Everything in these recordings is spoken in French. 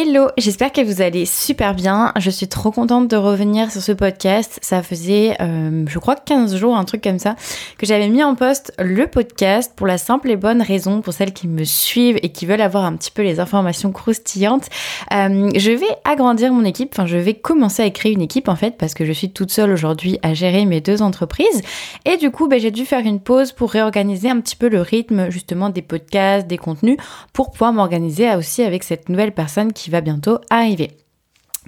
Hello, j'espère que vous allez super bien. Je suis trop contente de revenir sur ce podcast. Ça faisait, euh, je crois, 15 jours, un truc comme ça, que j'avais mis en poste le podcast pour la simple et bonne raison, pour celles qui me suivent et qui veulent avoir un petit peu les informations croustillantes. Euh, je vais agrandir mon équipe, enfin, je vais commencer à créer une équipe en fait, parce que je suis toute seule aujourd'hui à gérer mes deux entreprises. Et du coup, ben, j'ai dû faire une pause pour réorganiser un petit peu le rythme justement des podcasts, des contenus, pour pouvoir m'organiser aussi avec cette nouvelle personne qui va bientôt arriver.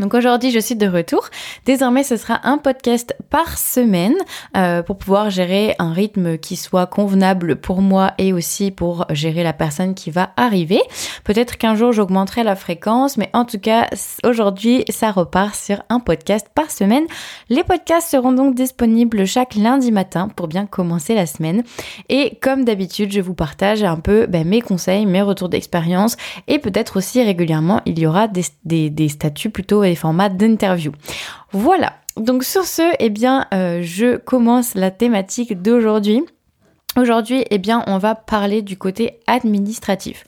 Donc aujourd'hui, je suis de retour. Désormais, ce sera un podcast par semaine euh, pour pouvoir gérer un rythme qui soit convenable pour moi et aussi pour gérer la personne qui va arriver. Peut-être qu'un jour, j'augmenterai la fréquence, mais en tout cas, aujourd'hui, ça repart sur un podcast par semaine. Les podcasts seront donc disponibles chaque lundi matin pour bien commencer la semaine. Et comme d'habitude, je vous partage un peu ben, mes conseils, mes retours d'expérience et peut-être aussi régulièrement, il y aura des, des, des statuts plutôt formats d'interview. Voilà. Donc sur ce, eh bien, euh, je commence la thématique d'aujourd'hui. Aujourd'hui, eh bien, on va parler du côté administratif.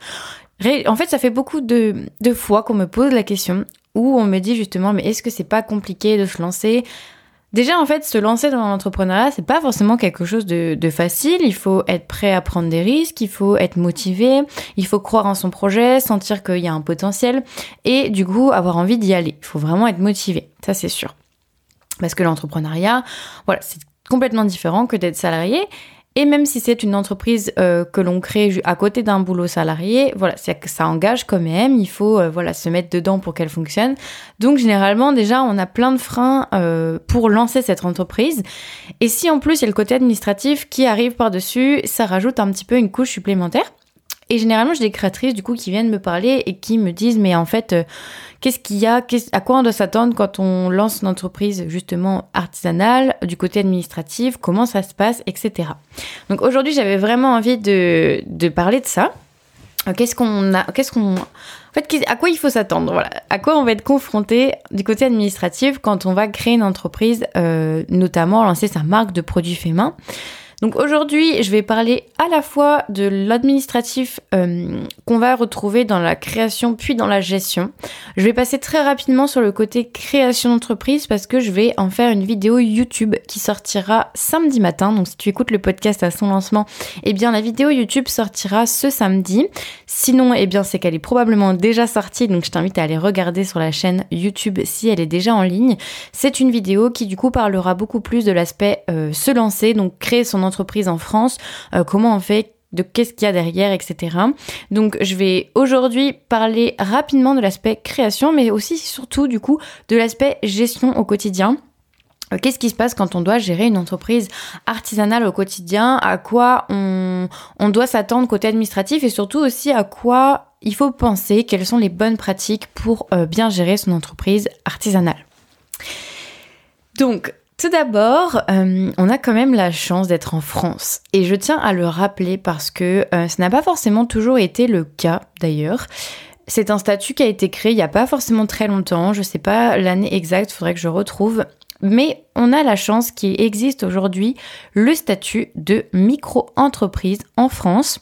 En fait, ça fait beaucoup de, de fois qu'on me pose la question où on me dit justement, mais est-ce que c'est pas compliqué de se lancer? Déjà, en fait, se lancer dans l'entrepreneuriat, c'est pas forcément quelque chose de, facile. Il faut être prêt à prendre des risques, il faut être motivé, il faut croire en son projet, sentir qu'il y a un potentiel et du coup avoir envie d'y aller. Il faut vraiment être motivé, ça c'est sûr. Parce que l'entrepreneuriat, voilà, c'est complètement différent que d'être salarié. Et même si c'est une entreprise euh, que l'on crée à côté d'un boulot salarié, voilà, ça engage quand même. Il faut euh, voilà se mettre dedans pour qu'elle fonctionne. Donc généralement déjà on a plein de freins euh, pour lancer cette entreprise. Et si en plus il y a le côté administratif qui arrive par dessus, ça rajoute un petit peu une couche supplémentaire. Et généralement, j'ai des créatrices du coup qui viennent me parler et qui me disent mais en fait, euh, qu'est-ce qu'il y a, à quoi on doit s'attendre quand on lance une entreprise justement artisanale, du côté administratif, comment ça se passe, etc. Donc aujourd'hui, j'avais vraiment envie de, de parler de ça. Qu'est-ce qu'on a, qu'est-ce qu'on, en fait, à quoi il faut s'attendre Voilà, à quoi on va être confronté du côté administratif quand on va créer une entreprise, euh, notamment lancer sa marque de produits faits main. Donc aujourd'hui, je vais parler à la fois de l'administratif euh, qu'on va retrouver dans la création puis dans la gestion. Je vais passer très rapidement sur le côté création d'entreprise parce que je vais en faire une vidéo YouTube qui sortira samedi matin. Donc si tu écoutes le podcast à son lancement, eh bien la vidéo YouTube sortira ce samedi. Sinon, eh bien c'est qu'elle est probablement déjà sortie, donc je t'invite à aller regarder sur la chaîne YouTube si elle est déjà en ligne. C'est une vidéo qui du coup parlera beaucoup plus de l'aspect euh, se lancer, donc créer son entreprise entreprise en France, euh, comment on fait de qu'est-ce qu'il y a derrière, etc. Donc je vais aujourd'hui parler rapidement de l'aspect création, mais aussi surtout du coup de l'aspect gestion au quotidien. Euh, qu'est-ce qui se passe quand on doit gérer une entreprise artisanale au quotidien? À quoi on, doit s'attendre côté administratif? Et surtout aussi à quoi il faut penser? Quelles sont les bonnes pratiques pour euh, bien gérer son entreprise artisanale? Donc, tout d'abord, euh, on a quand même la chance d'être en France. Et je tiens à le rappeler parce que euh, ce n'a pas forcément toujours été le cas d'ailleurs. C'est un statut qui a été créé il n'y a pas forcément très longtemps, je ne sais pas l'année exacte, il faudrait que je retrouve. Mais on a la chance qu'il existe aujourd'hui le statut de micro-entreprise en France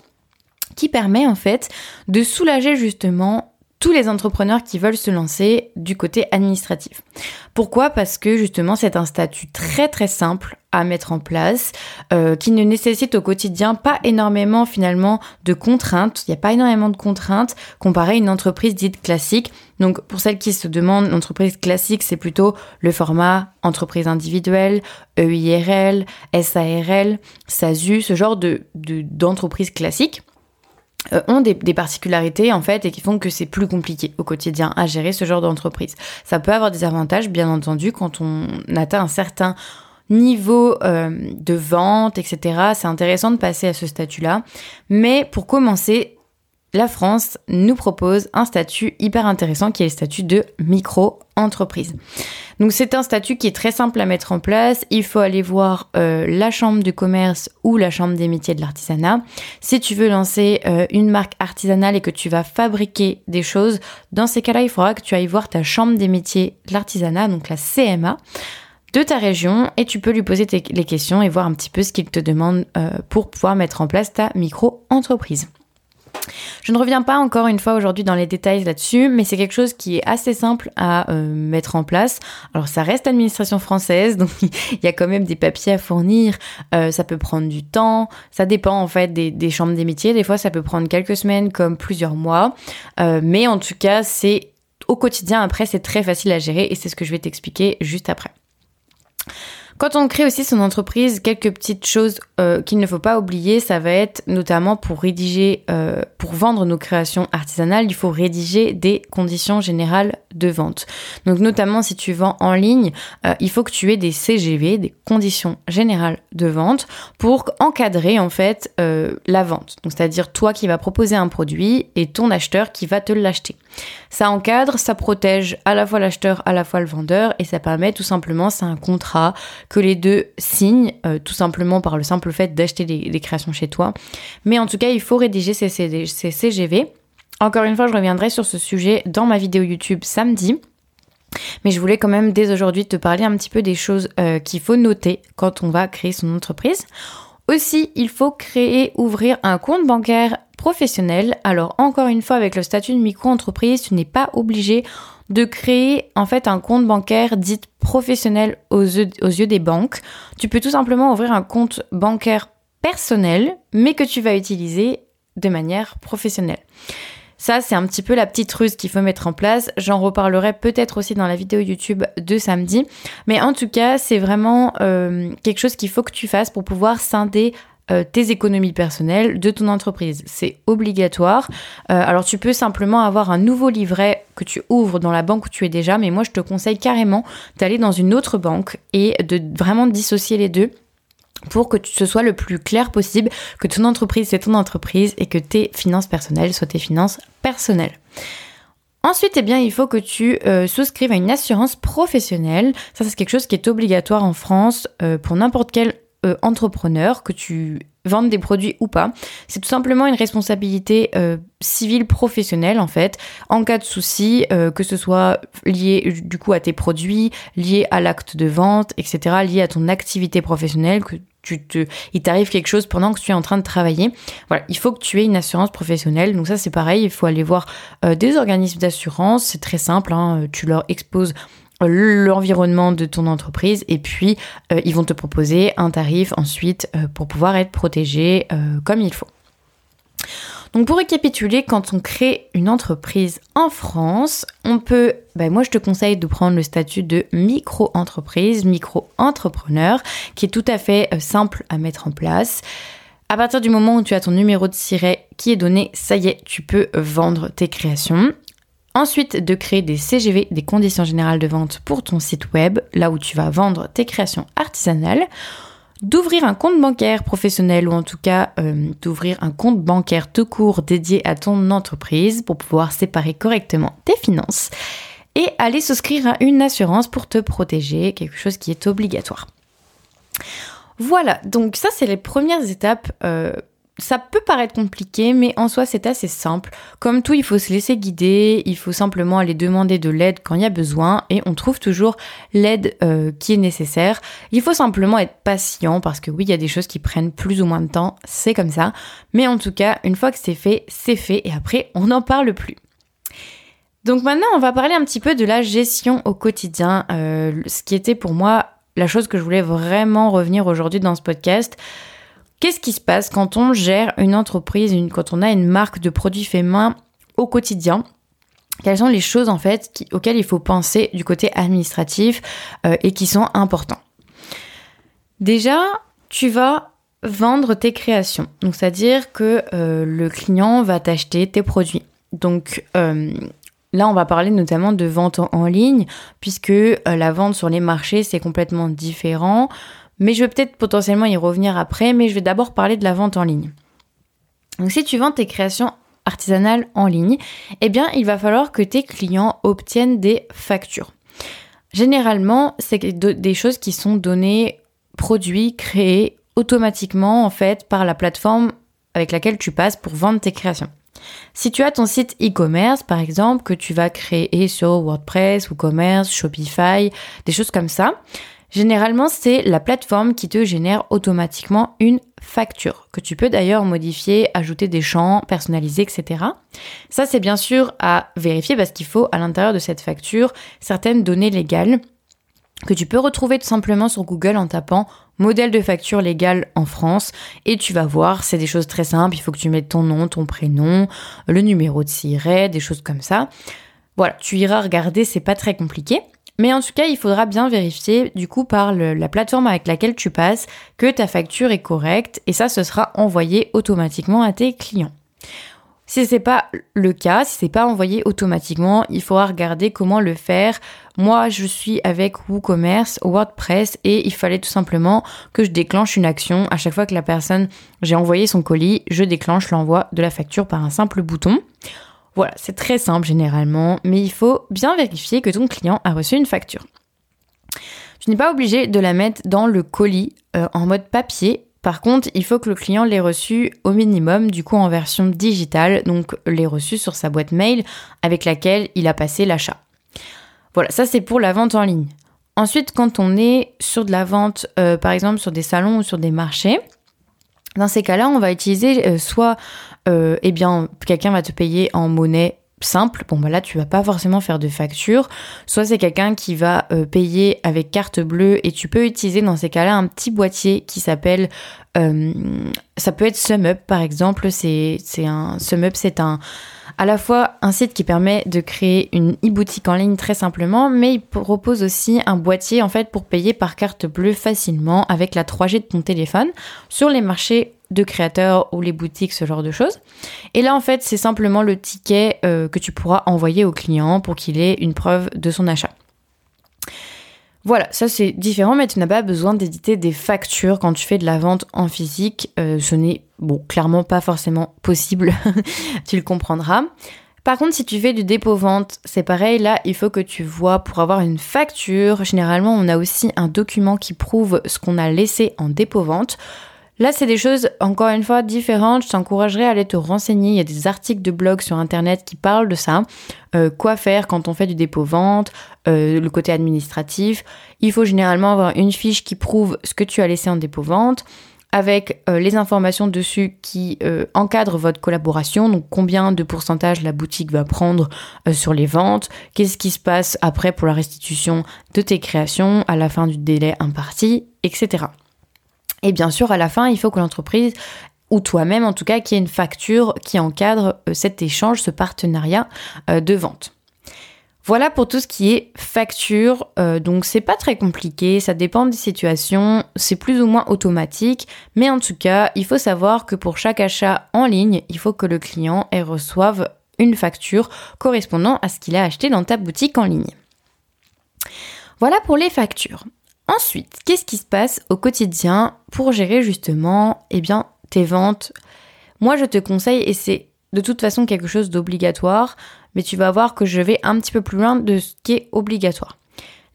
qui permet en fait de soulager justement tous les entrepreneurs qui veulent se lancer du côté administratif. Pourquoi? Parce que justement c'est un statut très très simple à mettre en place, euh, qui ne nécessite au quotidien pas énormément finalement de contraintes. Il n'y a pas énormément de contraintes comparé à une entreprise dite classique. Donc pour celles qui se demandent, l'entreprise classique c'est plutôt le format entreprise individuelle, EIRL, SARL, SASU, ce genre de d'entreprise classique. Euh, ont des, particularités en fait et qui font que c'est plus compliqué au quotidien à gérer ce genre d'entreprise. Ça peut avoir des avantages bien entendu quand on atteint un certain niveau euh, de vente, etc. C'est intéressant de passer à ce statut-là. Mais pour commencer, la France nous propose un statut hyper intéressant qui est le statut de micro-entreprise. Donc c'est un statut qui est très simple à mettre en place. Il faut aller voir euh, la chambre du commerce ou la chambre des métiers de l'artisanat. Si tu veux lancer euh, une marque artisanale et que tu vas fabriquer des choses, dans ces cas-là, il faudra que tu ailles voir ta chambre des métiers de l'artisanat, donc la CMA de ta région et tu peux lui poser les questions et voir un petit peu ce qu'il te demande euh, pour pouvoir mettre en place ta micro-entreprise. Je ne reviens pas encore une fois aujourd'hui dans les détails là-dessus, mais c'est quelque chose qui est assez simple à euh, mettre en place. Alors ça reste administration française, donc il y a quand même des papiers à fournir, euh, ça peut prendre du temps, ça dépend en fait des, chambres des métiers, des fois ça peut prendre quelques semaines comme plusieurs mois, euh, mais en tout cas c'est au quotidien après c'est très facile à gérer et c'est ce que je vais t'expliquer juste après. Quand on crée aussi son entreprise, quelques petites choses euh, qu'il ne faut pas oublier, ça va être notamment pour rédiger, euh, pour vendre nos créations artisanales, il faut rédiger des conditions générales de vente. Donc notamment si tu vends en ligne, euh, il faut que tu aies des CGV, des conditions générales de vente, pour encadrer en fait la vente. Donc c'est-à-dire toi qui vas proposer un produit et ton acheteur qui va te l'acheter. Ça encadre, ça protège à la fois l'acheteur, à la fois le vendeur, et ça permet tout simplement, c'est un contrat que les deux signent, euh, tout simplement par le simple fait d'acheter des, créations chez toi. Mais en tout cas, il faut rédiger ces, CGV. Encore une fois, je reviendrai sur ce sujet dans ma vidéo YouTube samedi. Mais je voulais quand même dès aujourd'hui te parler un petit peu des choses euh, qu'il faut noter quand on va créer son entreprise. Aussi, il faut créer, ouvrir un compte bancaire professionnel. Alors encore une fois, avec le statut de micro-entreprise, tu n'es pas obligé de créer en fait un compte bancaire dit professionnel aux yeux, des banques. Tu peux tout simplement ouvrir un compte bancaire personnel, mais que tu vas utiliser de manière professionnelle. Ça, c'est un petit peu la petite ruse qu'il faut mettre en place. J'en reparlerai peut-être aussi dans la vidéo YouTube de samedi. Mais en tout cas, c'est vraiment euh, quelque chose qu'il faut que tu fasses pour pouvoir scinder euh, tes économies personnelles de ton entreprise. C'est obligatoire. Euh, alors tu peux simplement avoir un nouveau livret que tu ouvres dans la banque où tu es déjà, mais moi je te conseille carrément d'aller dans une autre banque et de vraiment dissocier les deux pour que ce soit le plus clair possible, que ton entreprise c'est ton entreprise et que tes finances personnelles soient tes finances personnelles. Ensuite, eh bien, il faut que tu euh, souscrives à une assurance professionnelle. Ça, c'est quelque chose qui est obligatoire en France pour n'importe quel euh, entrepreneur, que tu vendes des produits ou pas. C'est tout simplement une responsabilité euh, civile professionnelle en fait. En cas de souci, euh, que ce soit lié du coup à tes produits, lié à l'acte de vente, etc., lié à ton activité professionnelle, que tu te, il t'arrive quelque chose pendant que tu es en train de travailler. Voilà, il faut que tu aies une assurance professionnelle. Donc ça c'est pareil, il faut aller voir des organismes d'assurance. C'est très simple, hein. tu leur exposes l'environnement de ton entreprise et puis euh, ils vont te proposer un tarif ensuite euh, pour pouvoir être protégé euh, comme il faut. Donc pour récapituler, quand on crée une entreprise en France, on peut, ben moi je te conseille de prendre le statut de micro-entreprise, micro-entrepreneur, qui est tout à fait simple à mettre en place. À partir du moment où tu as ton numéro de siret qui est donné, ça y est, tu peux vendre tes créations. Ensuite, de créer des CGV, des conditions générales de vente pour ton site web, là où tu vas vendre tes créations artisanales. D'ouvrir un compte bancaire professionnel ou en tout cas euh, d'ouvrir un compte bancaire tout court dédié à ton entreprise pour pouvoir séparer correctement tes finances. Et aller souscrire à une assurance pour te protéger, quelque chose qui est obligatoire. Voilà, donc ça c'est les premières étapes euh, ça peut paraître compliqué, mais en soi c'est assez simple. Comme tout, il faut se laisser guider, il faut simplement aller demander de l'aide quand il y a besoin, et on trouve toujours l'aide euh, qui est nécessaire. Il faut simplement être patient, parce que oui, il y a des choses qui prennent plus ou moins de temps, c'est comme ça. Mais en tout cas, une fois que c'est fait, c'est fait, et après, on n'en parle plus. Donc maintenant, on va parler un petit peu de la gestion au quotidien, euh, ce qui était pour moi la chose que je voulais vraiment revenir aujourd'hui dans ce podcast. Qu'est-ce qui se passe quand on gère une entreprise, quand on a une marque de produits faits main au quotidien? Quelles sont les choses en fait auxquelles il faut penser du côté administratif euh, et qui sont importants Déjà, tu vas vendre tes créations. Donc, c'est-à-dire que euh, le client va t'acheter tes produits. Donc, euh, là, on va parler notamment de vente en ligne, puisque la vente sur les marchés, c'est complètement différent. Mais je vais peut-être potentiellement y revenir après, mais je vais d'abord parler de la vente en ligne. Donc si tu vends tes créations artisanales en ligne, eh bien il va falloir que tes clients obtiennent des factures. Généralement, c'est des choses qui sont données, produits, créés automatiquement en fait par la plateforme avec laquelle tu passes pour vendre tes créations. Si tu as ton site e-commerce, par exemple, que tu vas créer sur WordPress, WooCommerce, Shopify, des choses comme ça, Généralement, c'est la plateforme qui te génère automatiquement une facture, que tu peux d'ailleurs modifier, ajouter des champs, personnaliser, etc. Ça, c'est bien sûr à vérifier parce qu'il faut à l'intérieur de cette facture certaines données légales que tu peux retrouver tout simplement sur Google en tapant modèle de facture légale en France et tu vas voir, c'est des choses très simples, il faut que tu mettes ton nom, ton prénom, le numéro de siret, des choses comme ça. Voilà, tu iras regarder, c'est pas très compliqué. Mais en tout cas, il faudra bien vérifier du coup par la plateforme avec laquelle tu passes que ta facture est correcte et ça, ce sera envoyé automatiquement à tes clients. Si c'est pas le cas, si c'est pas envoyé automatiquement, il faudra regarder comment le faire. Moi, je suis avec WooCommerce, WordPress et il fallait tout simplement que je déclenche une action à chaque fois que la personne, j'ai envoyé son colis, je déclenche l'envoi de la facture par un simple bouton. Voilà, c'est très simple généralement, mais il faut bien vérifier que ton client a reçu une facture. Tu n'es pas obligé de la mettre dans le colis euh, en mode papier. Par contre, il faut que le client l'ait reçu au minimum, du coup en version digitale, donc l'ait reçu sur sa boîte mail avec laquelle il a passé l'achat. Voilà, ça c'est pour la vente en ligne. Ensuite, quand on est sur de la vente, euh, par exemple sur des salons ou sur des marchés, dans ces cas-là, on va utiliser euh, soit, euh, eh bien, quelqu'un va te payer en monnaie simple, bon bah là tu vas pas forcément faire de facture, soit c'est quelqu'un qui va euh, payer avec carte bleue et tu peux utiliser dans ces cas-là un petit boîtier qui s'appelle, ça peut être SumUp par exemple, c'est un SumUp c'est un à la fois un site qui permet de créer une e-boutique en ligne très simplement, mais il propose aussi un boîtier en fait pour payer par carte bleue facilement avec la 3G de ton téléphone sur les marchés de créateurs ou les boutiques, ce genre de choses. Et là en fait c'est simplement le ticket euh, que tu pourras envoyer au client pour qu'il ait une preuve de son achat. Voilà, ça c'est différent, mais tu n'as pas besoin d'éditer des factures quand tu fais de la vente en physique. Euh, ce n'est, clairement pas forcément possible, tu le comprendras. Par contre, si tu fais du dépôt-vente, c'est pareil, là, il faut que tu vois pour avoir une facture. Généralement, on a aussi un document qui prouve ce qu'on a laissé en dépôt-vente. Là, c'est des choses, encore une fois, différentes. Je t'encouragerais à aller te renseigner. Il y a des articles de blog sur Internet qui parlent de ça. Euh, quoi faire quand on fait du dépôt-vente, euh, le côté administratif. Il faut généralement avoir une fiche qui prouve ce que tu as laissé en dépôt-vente avec euh, les informations dessus qui encadrent votre collaboration, donc combien de pourcentage la boutique va prendre sur les ventes, qu'est-ce qui se passe après pour la restitution de tes créations à la fin du délai imparti, etc. Et bien sûr, à la fin, il faut que l'entreprise ou toi-même en tout cas, qu'il y ait une facture qui encadre euh, cet échange, ce partenariat euh, de vente. Voilà pour tout ce qui est facture. Euh, donc c'est pas très compliqué, ça dépend des situations, c'est plus ou moins automatique, mais en tout cas, il faut savoir que pour chaque achat en ligne, il faut que le client reçoive une facture correspondant à ce qu'il a acheté dans ta boutique en ligne. Voilà pour les factures. Ensuite, qu'est-ce qui se passe au quotidien pour gérer justement eh bien, tes ventes? Moi, je te conseille, et c'est de toute façon quelque chose d'obligatoire, mais tu vas voir que je vais un petit peu plus loin de ce qui est obligatoire.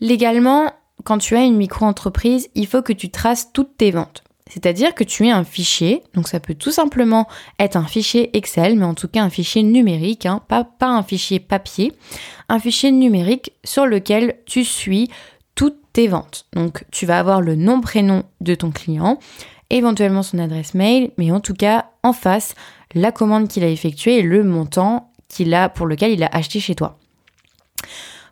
Légalement, quand tu as une micro-entreprise, il faut que tu traces toutes tes ventes. C'est-à-dire que tu aies un fichier, donc ça peut tout simplement être un fichier Excel, mais en tout cas un fichier numérique, hein, pas, pas un fichier papier, un fichier numérique sur lequel tu suis toutes tes ventes. Donc tu vas avoir le nom prénom de ton client, éventuellement son adresse mail, mais en tout cas en face la commande qu'il a effectuée et le montant qu'il a pour lequel il a acheté chez toi.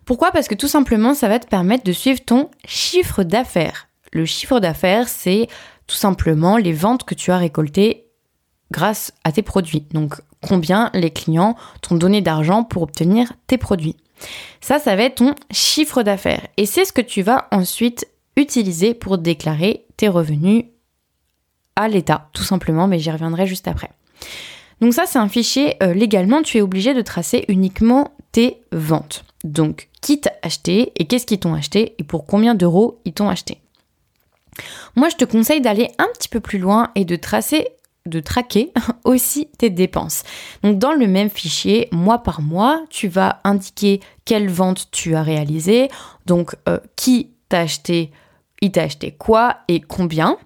Pourquoi? Parce que tout simplement ça va te permettre de suivre ton chiffre d'affaires. Le chiffre d'affaires, c'est tout simplement les ventes que tu as récoltées grâce à tes produits. Donc combien les clients t'ont donné d'argent pour obtenir tes produits. Ça, ça va être ton chiffre d'affaires. Et c'est ce que tu vas ensuite utiliser pour déclarer tes revenus à l'État, tout simplement, mais j'y reviendrai juste après. Donc ça, c'est un fichier, euh, légalement, tu es obligé de tracer uniquement tes ventes. Donc, qui t'a acheté et qu'est-ce qu'ils t'ont acheté et pour combien d'euros ils t'ont acheté. Moi, je te conseille d'aller un petit peu plus loin et de tracer de traquer aussi tes dépenses. Dans le même fichier, mois par mois, tu vas indiquer quelle vente tu as réalisée, donc euh, qui t'a acheté, il t'a acheté quoi et combien.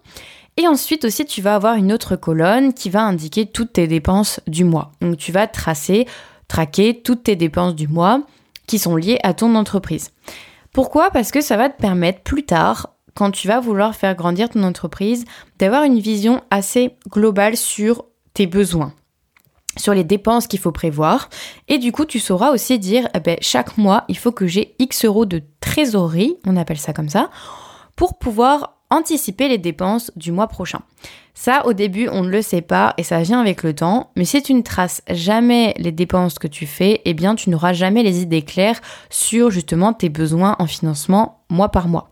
Et ensuite aussi, tu vas avoir une autre colonne qui va indiquer toutes tes dépenses du mois. Donc tu vas tracer, traquer toutes tes dépenses du mois qui sont liées à ton entreprise. Pourquoi? Parce que ça va te permettre plus tard quand tu vas vouloir faire grandir ton entreprise, d'avoir une vision assez globale sur tes besoins sur les dépenses qu'il faut prévoir. Et du coup, tu sauras aussi dire, eh ben, chaque mois, il faut que j'ai X euros de trésorerie, on appelle ça comme ça, pour pouvoir anticiper les dépenses du mois prochain. Ça, au début, on ne le sait pas et ça vient avec le temps, mais si tu ne traces jamais les dépenses que tu fais, eh bien, tu n'auras jamais les idées claires sur justement tes besoins en financement mois par mois.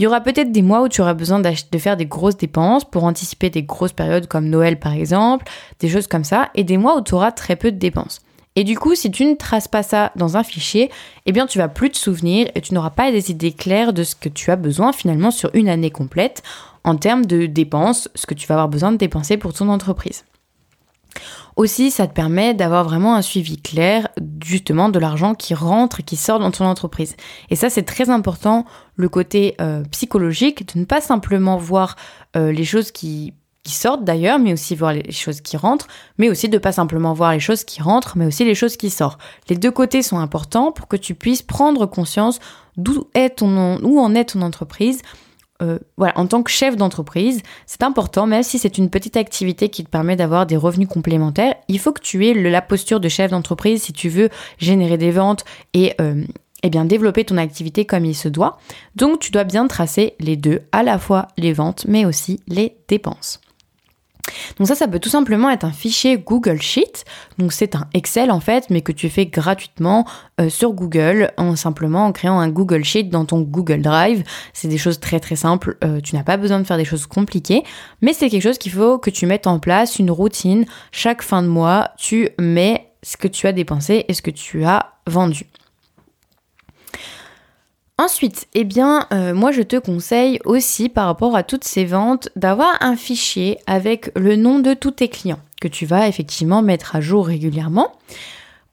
Il y aura peut-être des mois où tu auras besoin de faire des grosses dépenses pour anticiper des grosses périodes comme Noël par exemple, des choses comme ça, et des mois où tu auras très peu de dépenses. Et du coup, si tu ne traces pas ça dans un fichier, eh bien tu vas plus te souvenir et tu n'auras pas des idées claires de ce que tu as besoin finalement sur une année complète en termes de dépenses, ce que tu vas avoir besoin de dépenser pour ton entreprise. Aussi, ça te permet d'avoir vraiment un suivi clair justement de l'argent qui rentre et qui sort dans ton entreprise. Et ça, c'est très important, le côté euh, psychologique, de ne pas simplement voir euh, les choses qui, sortent d'ailleurs, mais aussi voir les choses qui rentrent, mais aussi de pas simplement voir les choses qui rentrent, mais aussi les choses qui sortent. Les deux côtés sont importants pour que tu puisses prendre conscience d'où est ton, en est ton entreprise euh, voilà, en tant que chef d'entreprise, c'est important, même si c'est une petite activité qui te permet d'avoir des revenus complémentaires, il faut que tu aies la posture de chef d'entreprise si tu veux générer des ventes et euh, eh bien développer ton activité comme il se doit. Donc tu dois bien tracer les deux, à la fois les ventes mais aussi les dépenses. Donc ça, ça peut tout simplement être un fichier Google Sheet. Donc c'est un Excel en fait, mais que tu fais gratuitement euh, sur Google en simplement en créant un Google Sheet dans ton Google Drive. C'est des choses très très simples. Euh, tu n'as pas besoin de faire des choses compliquées, mais c'est quelque chose qu'il faut que tu mettes en place, une routine. Chaque fin de mois, tu mets ce que tu as dépensé et ce que tu as vendu. Ensuite, eh bien, euh, moi je te conseille aussi par rapport à toutes ces ventes d'avoir un fichier avec le nom de tous tes clients que tu vas effectivement mettre à jour régulièrement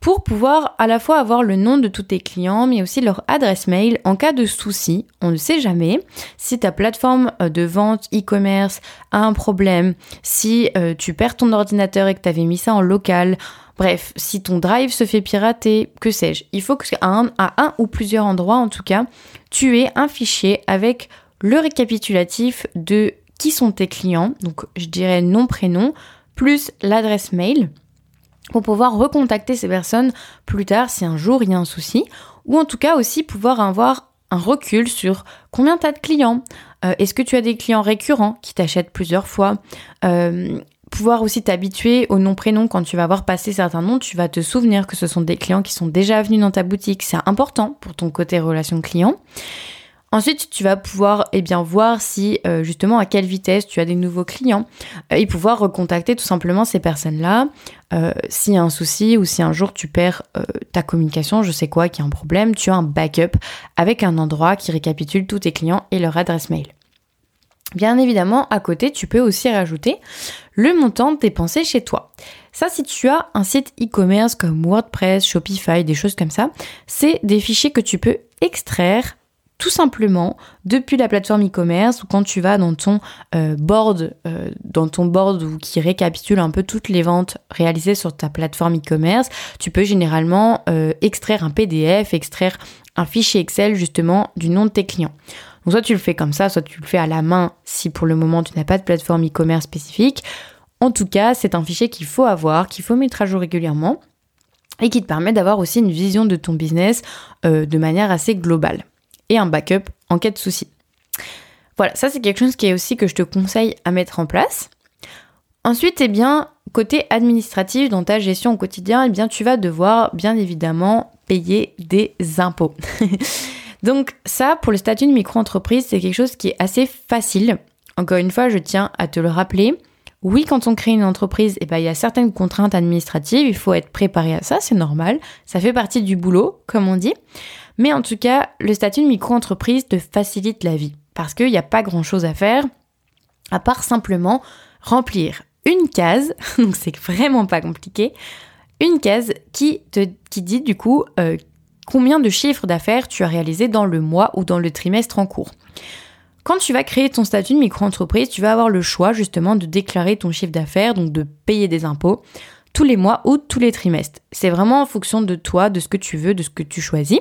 pour pouvoir à la fois avoir le nom de tous tes clients mais aussi leur adresse mail en cas de souci. On ne sait jamais si ta plateforme euh, de vente e-commerce a un problème, si euh, tu perds ton ordinateur et que tu avais mis ça en local, Bref, si ton drive se fait pirater, que sais-je, il faut qu'à à un ou plusieurs endroits en tout cas, tu aies un fichier avec le récapitulatif de qui sont tes clients, donc je dirais nom, prénom, plus l'adresse mail, pour pouvoir recontacter ces personnes plus tard si un jour il y a un souci, ou en tout cas aussi pouvoir avoir un recul sur combien tu as de clients, euh, est-ce que tu as des clients récurrents qui t'achètent plusieurs fois, euh, pouvoir aussi t'habituer au nom-prénom quand tu vas avoir passé certains noms, tu vas te souvenir que ce sont des clients qui sont déjà venus dans ta boutique. C'est important pour ton côté relation client. Ensuite, tu vas pouvoir eh voir si euh, justement à quelle vitesse tu as des nouveaux clients euh, et pouvoir recontacter tout simplement ces personnes-là. Euh, s'il y a un souci ou si un jour tu perds ta communication, je sais quoi, qu'il y a un problème, tu as un backup avec un endroit qui récapitule tous tes clients et leur adresse mail. Bien évidemment, à côté, tu peux aussi rajouter le montant dépensé chez toi. Ça, si tu as un site e-commerce comme WordPress, Shopify, des choses comme ça, c'est des fichiers que tu peux extraire tout simplement depuis la plateforme e-commerce ou quand tu vas dans ton euh, board, euh, dans ton board qui récapitule un peu toutes les ventes réalisées sur ta plateforme e-commerce, tu peux généralement euh, extraire un PDF, extraire un fichier Excel justement du nom de tes clients. Donc soit tu le fais comme ça, soit tu le fais à la main si pour le moment tu n'as pas de plateforme e-commerce spécifique. En tout cas, c'est un fichier qu'il faut avoir, qu'il faut mettre à jour régulièrement et qui te permet d'avoir aussi une vision de ton business euh, de manière assez globale et un backup en cas de souci. Voilà, ça c'est quelque chose qui est aussi que je te conseille à mettre en place. Ensuite, eh bien, côté administratif, dans ta gestion au quotidien, eh bien, tu vas devoir bien évidemment payer des impôts. Donc ça, pour le statut de micro-entreprise, c'est quelque chose qui est assez facile. Encore une fois, je tiens à te le rappeler. Oui, quand on crée une entreprise, eh ben, il y a certaines contraintes administratives, il faut être préparé à ça, c'est normal, ça fait partie du boulot, comme on dit. Mais en tout cas, le statut de micro-entreprise te facilite la vie, parce qu'il n'y a pas grand-chose à faire, à part simplement remplir une case, donc c'est vraiment pas compliqué, une case qui te dit du coup euh, combien de chiffres d'affaires tu as réalisé dans le mois ou dans le trimestre en cours. Quand tu vas créer ton statut de micro-entreprise, tu vas avoir le choix justement de déclarer ton chiffre d'affaires, donc de payer des impôts tous les mois ou tous les trimestres. C'est vraiment en fonction de toi, de ce que tu veux, de ce que tu choisis.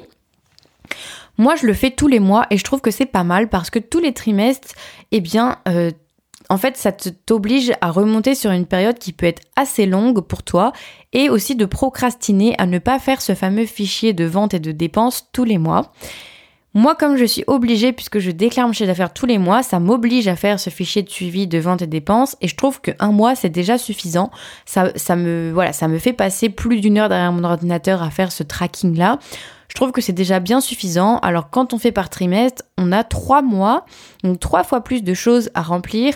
Moi, je le fais tous les mois et je trouve que c'est pas mal parce que tous les trimestres, eh bien, euh, en fait, ça t'oblige à remonter sur une période qui peut être assez longue pour toi et aussi de procrastiner à ne pas faire ce fameux fichier de vente et de dépenses tous les mois. Moi, comme je suis obligée, puisque je déclare mon chiffre d'affaires tous les mois, ça m'oblige à faire ce fichier de suivi de vente et dépenses, et je trouve qu'un mois, c'est déjà suffisant. Ça, ça, me, voilà, ça me fait passer plus d'une heure derrière mon ordinateur à faire ce tracking-là. Je trouve que c'est déjà bien suffisant. Alors, quand on fait par trimestre, on a trois mois, donc trois fois plus de choses à remplir.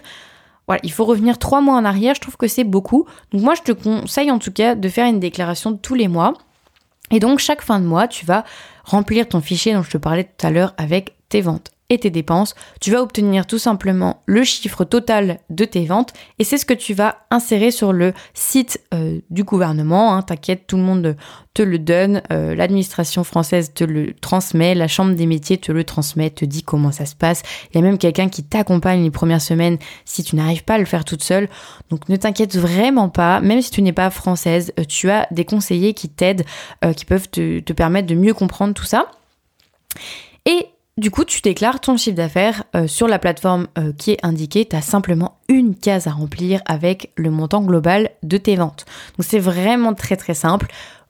Voilà, il faut revenir trois mois en arrière, je trouve que c'est beaucoup. Donc moi, je te conseille en tout cas de faire une déclaration tous les mois. Et donc, chaque fin de mois, tu vas remplir ton fichier dont je te parlais tout à l'heure avec tes ventes et tes dépenses, tu vas obtenir tout simplement le chiffre total de tes ventes et c'est ce que tu vas insérer sur le site euh, du gouvernement. Hein. T'inquiète, tout le monde te le donne, euh, l'administration française te le transmet, la chambre des métiers te le transmet, te dit comment ça se passe. Il y a même quelqu'un qui t'accompagne les premières semaines si tu n'arrives pas à le faire toute seule. Donc ne t'inquiète vraiment pas, même si tu n'es pas française, euh, tu as des conseillers qui t'aident, qui peuvent te, te permettre de mieux comprendre tout ça. Et du coup, tu déclares ton chiffre d'affaires euh, sur la plateforme euh, qui est indiquée. Tu as simplement une case à remplir avec le montant global de tes ventes. Donc c'est vraiment très très simple.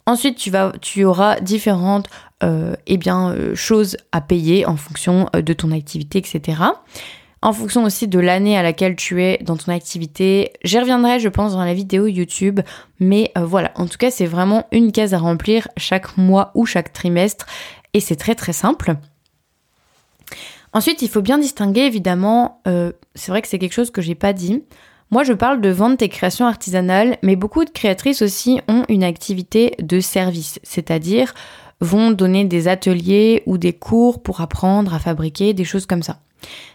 Ensuite, tu, vas, auras différentes euh, eh bien, choses à payer en fonction de ton activité, etc. En fonction aussi de l'année à laquelle tu es dans ton activité. J'y reviendrai, je pense, dans la vidéo YouTube. Mais voilà, en tout cas, c'est vraiment une case à remplir chaque mois ou chaque trimestre. Et c'est très très simple. Ensuite, il faut bien distinguer, évidemment, euh, c'est vrai que c'est quelque chose que j'ai pas dit. Moi, je parle de vente et création artisanale, mais beaucoup de créatrices aussi ont une activité de service, c'est-à-dire vont donner des ateliers ou des cours pour apprendre à fabriquer des choses comme ça.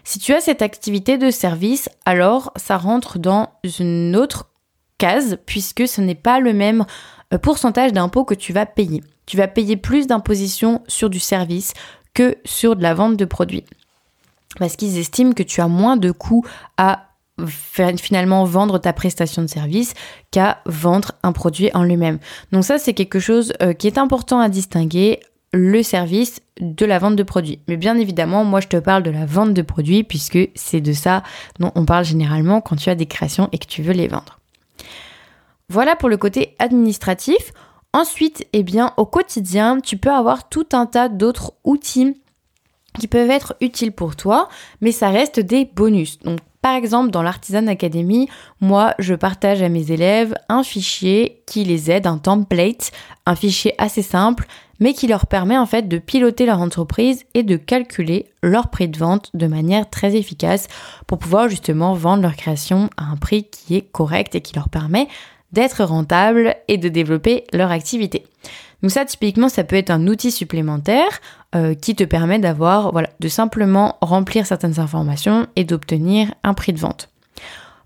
Si tu as cette activité de service, alors ça rentre dans une autre case puisque ce n'est pas le même euh, pourcentage d'impôt que tu vas payer. Tu vas payer plus d'imposition sur du service que sur de la vente de produits parce qu'ils estiment que tu as moins de coûts à finalement vendre ta prestation de service qu'à vendre un produit en lui-même. Donc ça c'est quelque chose euh, qui est important à distinguer le service de la vente de produits. Mais bien évidemment, moi je te parle de la vente de produits puisque c'est de ça dont on parle généralement quand tu as des créations et que tu veux les vendre. Voilà pour le côté administratif. Ensuite, eh bien, au quotidien, tu peux avoir tout un tas d'autres outils qui peuvent être utiles pour toi, mais ça reste des bonus. Donc, par exemple, dans l'Artisan Academy, moi, je partage à mes élèves un fichier qui les aide, un template, un fichier assez simple, mais qui leur permet en fait de piloter leur entreprise et de calculer leur prix de vente de manière très efficace pour pouvoir justement vendre leur création à un prix qui est correct et qui leur permet d'être rentable et de développer leur activité. Donc ça, typiquement, ça peut être un outil supplémentaire euh, qui te permet d'avoir, voilà, de simplement remplir certaines informations et d'obtenir un prix de vente.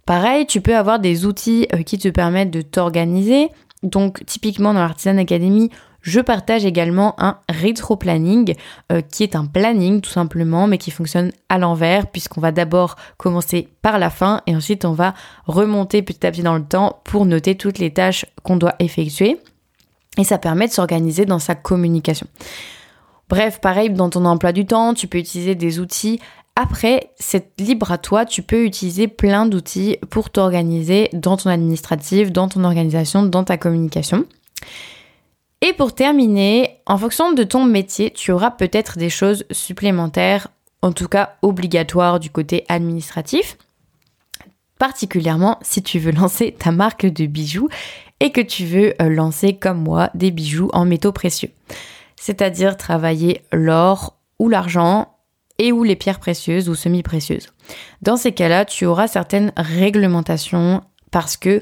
Pareil, tu peux avoir des outils euh, qui te permettent de t'organiser. Donc, typiquement dans l'Artisan Academy, je partage également un rétro-planning euh, qui est un planning tout simplement, mais qui fonctionne à l'envers puisqu'on va d'abord commencer par la fin et ensuite on va remonter petit à petit dans le temps pour noter toutes les tâches qu'on doit effectuer. Et ça permet de s'organiser dans sa communication. Bref, pareil, dans ton emploi du temps, tu peux utiliser des outils. Après, c'est libre à toi, tu peux utiliser plein d'outils pour t'organiser dans ton administratif, dans ton organisation, dans ta communication. Et pour terminer, en fonction de ton métier, tu auras peut-être des choses supplémentaires, en tout cas obligatoires du côté administratif particulièrement si tu veux lancer ta marque de bijoux et que tu veux euh, lancer comme moi des bijoux en métaux précieux. C'est-à-dire travailler l'or ou l'argent et ou les pierres précieuses ou semi-précieuses. Dans ces cas-là, tu auras certaines réglementations parce que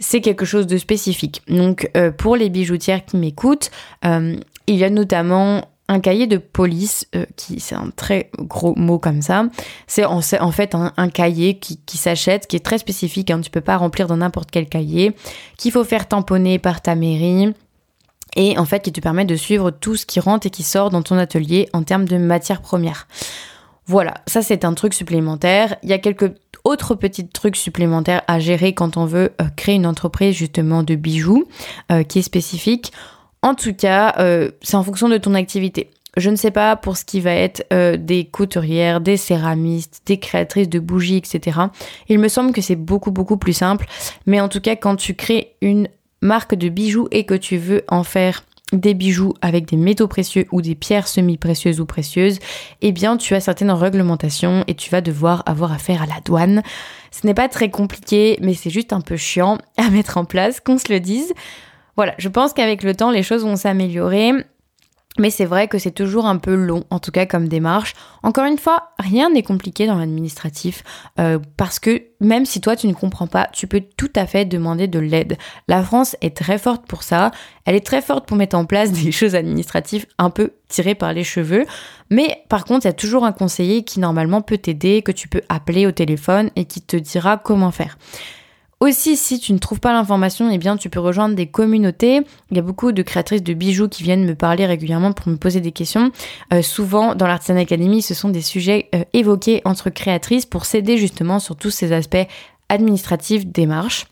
c'est quelque chose de spécifique. Donc euh, pour les bijoutières qui m'écoutent, euh, il y a notamment un cahier de police, euh, qui c'est un très gros mot comme ça, c'est en, fait un, cahier qui, s'achète, qui est très spécifique, hein, tu peux pas remplir dans n'importe quel cahier, qu'il faut faire tamponner par ta mairie, et en fait qui te permet de suivre tout ce qui rentre et qui sort dans ton atelier en termes de matières premières. Voilà, ça c'est un truc supplémentaire. Il y a quelques autres petits trucs supplémentaires à gérer quand on veut euh, créer une entreprise justement de bijoux euh, qui est spécifique. En tout cas, euh, c'est en fonction de ton activité. je ne sais pas pour ce qui va être euh, des couturières, des céramistes, des créatrices de bougies, etc. Il me semble que c'est beaucoup beaucoup plus simple. Mais en tout cas, quand tu crées une marque de bijoux et que tu veux en faire des bijoux avec des métaux précieux ou des pierres semi-précieuses ou précieuses, eh bien tu as certaines réglementations et tu vas devoir avoir affaire à la douane. Ce n'est pas très compliqué, mais c'est juste un peu chiant à mettre en place, qu'on se le dise. Voilà, je pense qu'avec le temps, les choses vont s'améliorer. Mais c'est vrai que c'est toujours un peu long, en tout cas comme démarche. Encore une fois, rien n'est compliqué dans l'administratif, euh, parce que même si toi tu ne comprends pas, tu peux tout à fait demander de l'aide. La France est très forte pour ça, elle est très forte pour mettre en place des choses administratives un peu tirées par les cheveux, mais par contre il y a toujours un conseiller qui normalement peut t'aider, que tu peux appeler au téléphone et qui te dira comment faire. Aussi, si tu ne trouves pas l'information, eh bien, tu peux rejoindre des communautés. Il y a beaucoup de créatrices de bijoux qui viennent me parler régulièrement pour me poser des questions. Euh, souvent, dans l'Artisan Academy, ce sont des sujets euh, évoqués entre créatrices pour s'aider justement sur tous ces aspects administratifs, démarches.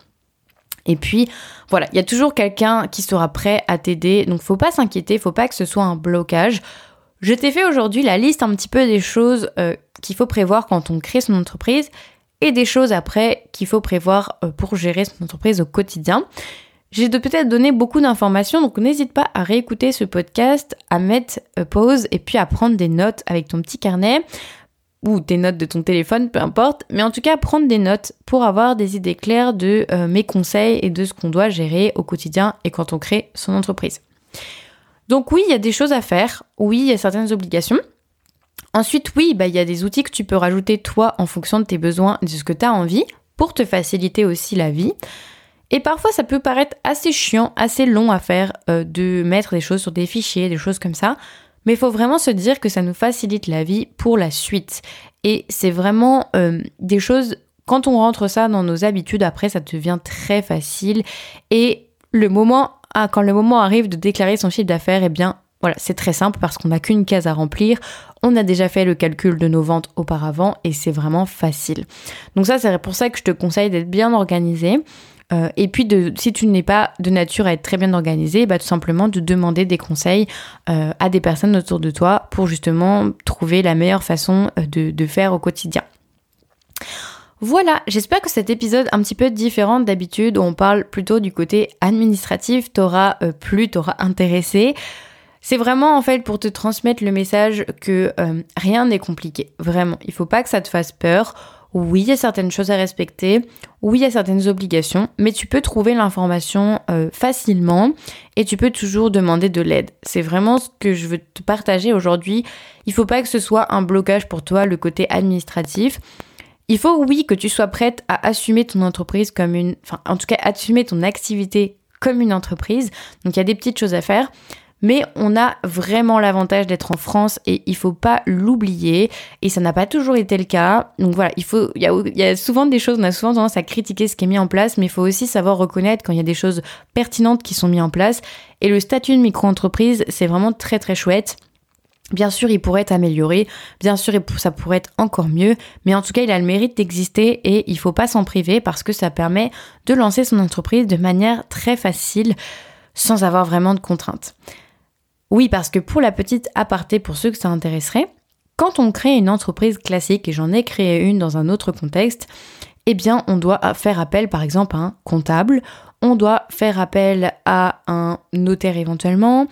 Et puis, voilà, il y a toujours quelqu'un qui sera prêt à t'aider. Donc, faut pas s'inquiéter, faut pas que ce soit un blocage. Je t'ai fait aujourd'hui la liste un petit peu des choses euh, qu'il faut prévoir quand on crée son entreprise et des choses après qu'il faut prévoir euh, pour gérer son entreprise au quotidien. J'ai peut-être donné beaucoup d'informations, donc n'hésite pas à réécouter ce podcast, à mettre euh, pause et puis à prendre des notes avec ton petit carnet ou des notes de ton téléphone, peu importe, mais en tout cas prendre des notes pour avoir des idées claires de euh, mes conseils et de ce qu'on doit gérer au quotidien et quand on crée son entreprise. Donc oui, il y a des choses à faire, oui, il y a certaines obligations, Ensuite, oui, bah, il y a des outils que tu peux rajouter toi en fonction de tes besoins, de ce que tu as envie, pour te faciliter aussi la vie. Et parfois, ça peut paraître assez chiant, assez long à faire euh, de mettre des choses sur des fichiers, des choses comme ça. Mais il faut vraiment se dire que ça nous facilite la vie pour la suite. Et c'est vraiment euh, des choses, quand on rentre ça dans nos habitudes, après, ça devient très facile. Et le moment, ah, quand le moment arrive de déclarer son chiffre d'affaires, eh bien, voilà, c'est très simple parce qu'on n'a qu'une case à remplir. On a déjà fait le calcul de nos ventes auparavant et c'est vraiment facile. Donc ça, c'est pour ça que je te conseille d'être bien organisé. Euh, et puis, si tu n'es pas de nature à être très bien organisé, bah, tout simplement de demander des conseils euh, à des personnes autour de toi pour justement trouver la meilleure façon euh, de faire au quotidien. Voilà, j'espère que cet épisode un petit peu différent d'habitude où on parle plutôt du côté administratif t'aura plu, t'aura intéressé. C'est vraiment en fait pour te transmettre le message que euh, rien n'est compliqué. Vraiment, il faut pas que ça te fasse peur. Oui, il y a certaines choses à respecter, oui, il y a certaines obligations, mais tu peux trouver l'information euh, facilement et tu peux toujours demander de l'aide. C'est vraiment ce que je veux te partager aujourd'hui. Il faut pas que ce soit un blocage pour toi, le côté administratif. Il faut, oui, que tu sois prête à assumer ton entreprise comme une... Enfin, en tout cas, assumer ton activité comme une entreprise. Donc, il y a des petites choses à faire. Mais on a vraiment l'avantage d'être en France et il faut pas l'oublier. Et ça n'a pas toujours été le cas. Donc voilà, il faut, il y, a, souvent des choses, on a souvent tendance à critiquer ce qui est mis en place, mais il faut aussi savoir reconnaître quand il y a des choses pertinentes qui sont mises en place. Et le statut de micro-entreprise, c'est vraiment très très chouette. Bien sûr, il pourrait être amélioré, bien sûr, ça pourrait être encore mieux, mais en tout cas, il a le mérite d'exister et il faut pas s'en priver parce que ça permet de lancer son entreprise de manière très facile sans avoir vraiment de contraintes. Oui, parce que pour la petite aparté, pour ceux que ça intéresserait, quand on crée une entreprise classique, et j'en ai créé une dans un autre contexte, eh bien, on doit faire appel, par exemple, à un comptable, on doit faire appel à un notaire éventuellement,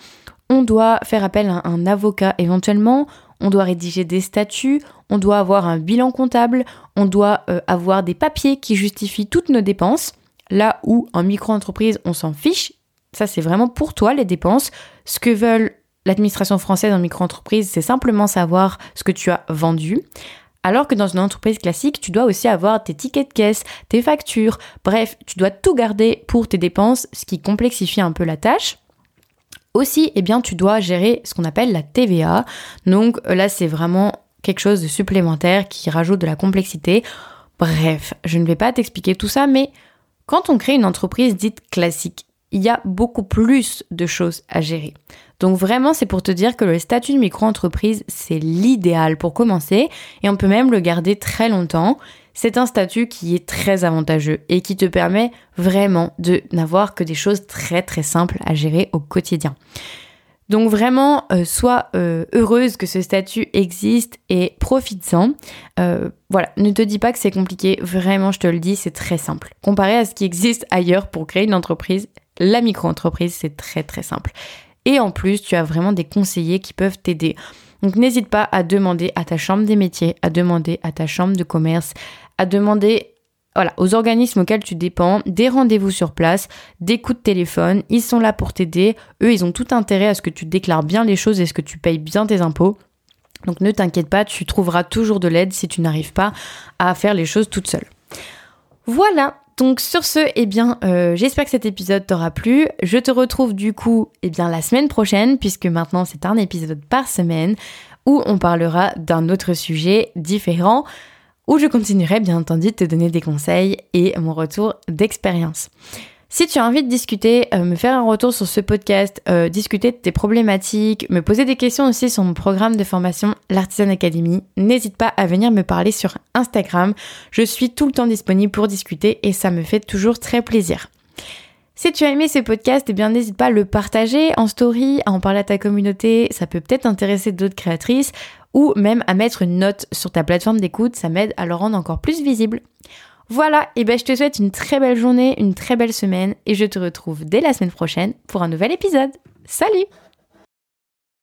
on doit faire appel à un avocat éventuellement, on doit rédiger des statuts, on doit avoir un bilan comptable, on doit euh, avoir des papiers qui justifient toutes nos dépenses. Là où en micro-entreprise, on s'en fiche, ça, c'est vraiment pour toi les dépenses. Ce que veulent l'administration française en micro-entreprise, c'est simplement savoir ce que tu as vendu. Alors que dans une entreprise classique, tu dois aussi avoir tes tickets de caisse, tes factures, bref, tu dois tout garder pour tes dépenses, ce qui complexifie un peu la tâche. Aussi, eh bien, tu dois gérer ce qu'on appelle la TVA. Donc là, c'est vraiment quelque chose de supplémentaire qui rajoute de la complexité. Bref, je ne vais pas t'expliquer tout ça, mais quand on crée une entreprise dite classique, il y a beaucoup plus de choses à gérer. Donc vraiment, c'est pour te dire que le statut de micro-entreprise, c'est l'idéal pour commencer et on peut même le garder très longtemps. C'est un statut qui est très avantageux et qui te permet vraiment de n'avoir que des choses très très simples à gérer au quotidien. Donc vraiment, euh, sois euh, heureuse que ce statut existe et profite-en. Euh, voilà, ne te dis pas que c'est compliqué, vraiment je te le dis, c'est très simple. Comparé à ce qui existe ailleurs pour créer une entreprise, la micro-entreprise, c'est très très simple. Et en plus, tu as vraiment des conseillers qui peuvent t'aider. Donc n'hésite pas à demander à ta chambre des métiers, à demander à ta chambre de commerce, à demander aux organismes auxquels tu dépends, des rendez-vous sur place, des coups de téléphone, ils sont là pour t'aider. Eux, ils ont tout intérêt à ce que tu déclares bien les choses et ce que tu payes bien tes impôts. Donc ne t'inquiète pas, tu trouveras toujours de l'aide si tu n'arrives pas à faire les choses toute seule. Voilà, donc sur ce, eh euh, j'espère que cet épisode t'aura plu. Je te retrouve du coup, eh bien, la semaine prochaine, puisque maintenant c'est un épisode par semaine où on parlera d'un autre sujet différent où je continuerai bien entendu de te donner des conseils et mon retour d'expérience. Si tu as envie de discuter, euh, me faire un retour sur ce podcast, euh, discuter de tes problématiques, me poser des questions aussi sur mon programme de formation L'Artisan Academy, n'hésite pas à venir me parler sur Instagram. Je suis tout le temps disponible pour discuter et ça me fait toujours très plaisir. Si tu as aimé ce podcast, eh bien n'hésite pas à le partager en story, à en parler à ta communauté, ça peut peut-être intéresser d'autres créatrices ou même à mettre une note sur ta plateforme d'écoute, ça m'aide à le rendre encore plus visible. Voilà, et ben je te souhaite une très belle journée, une très belle semaine et je te retrouve dès la semaine prochaine pour un nouvel épisode. Salut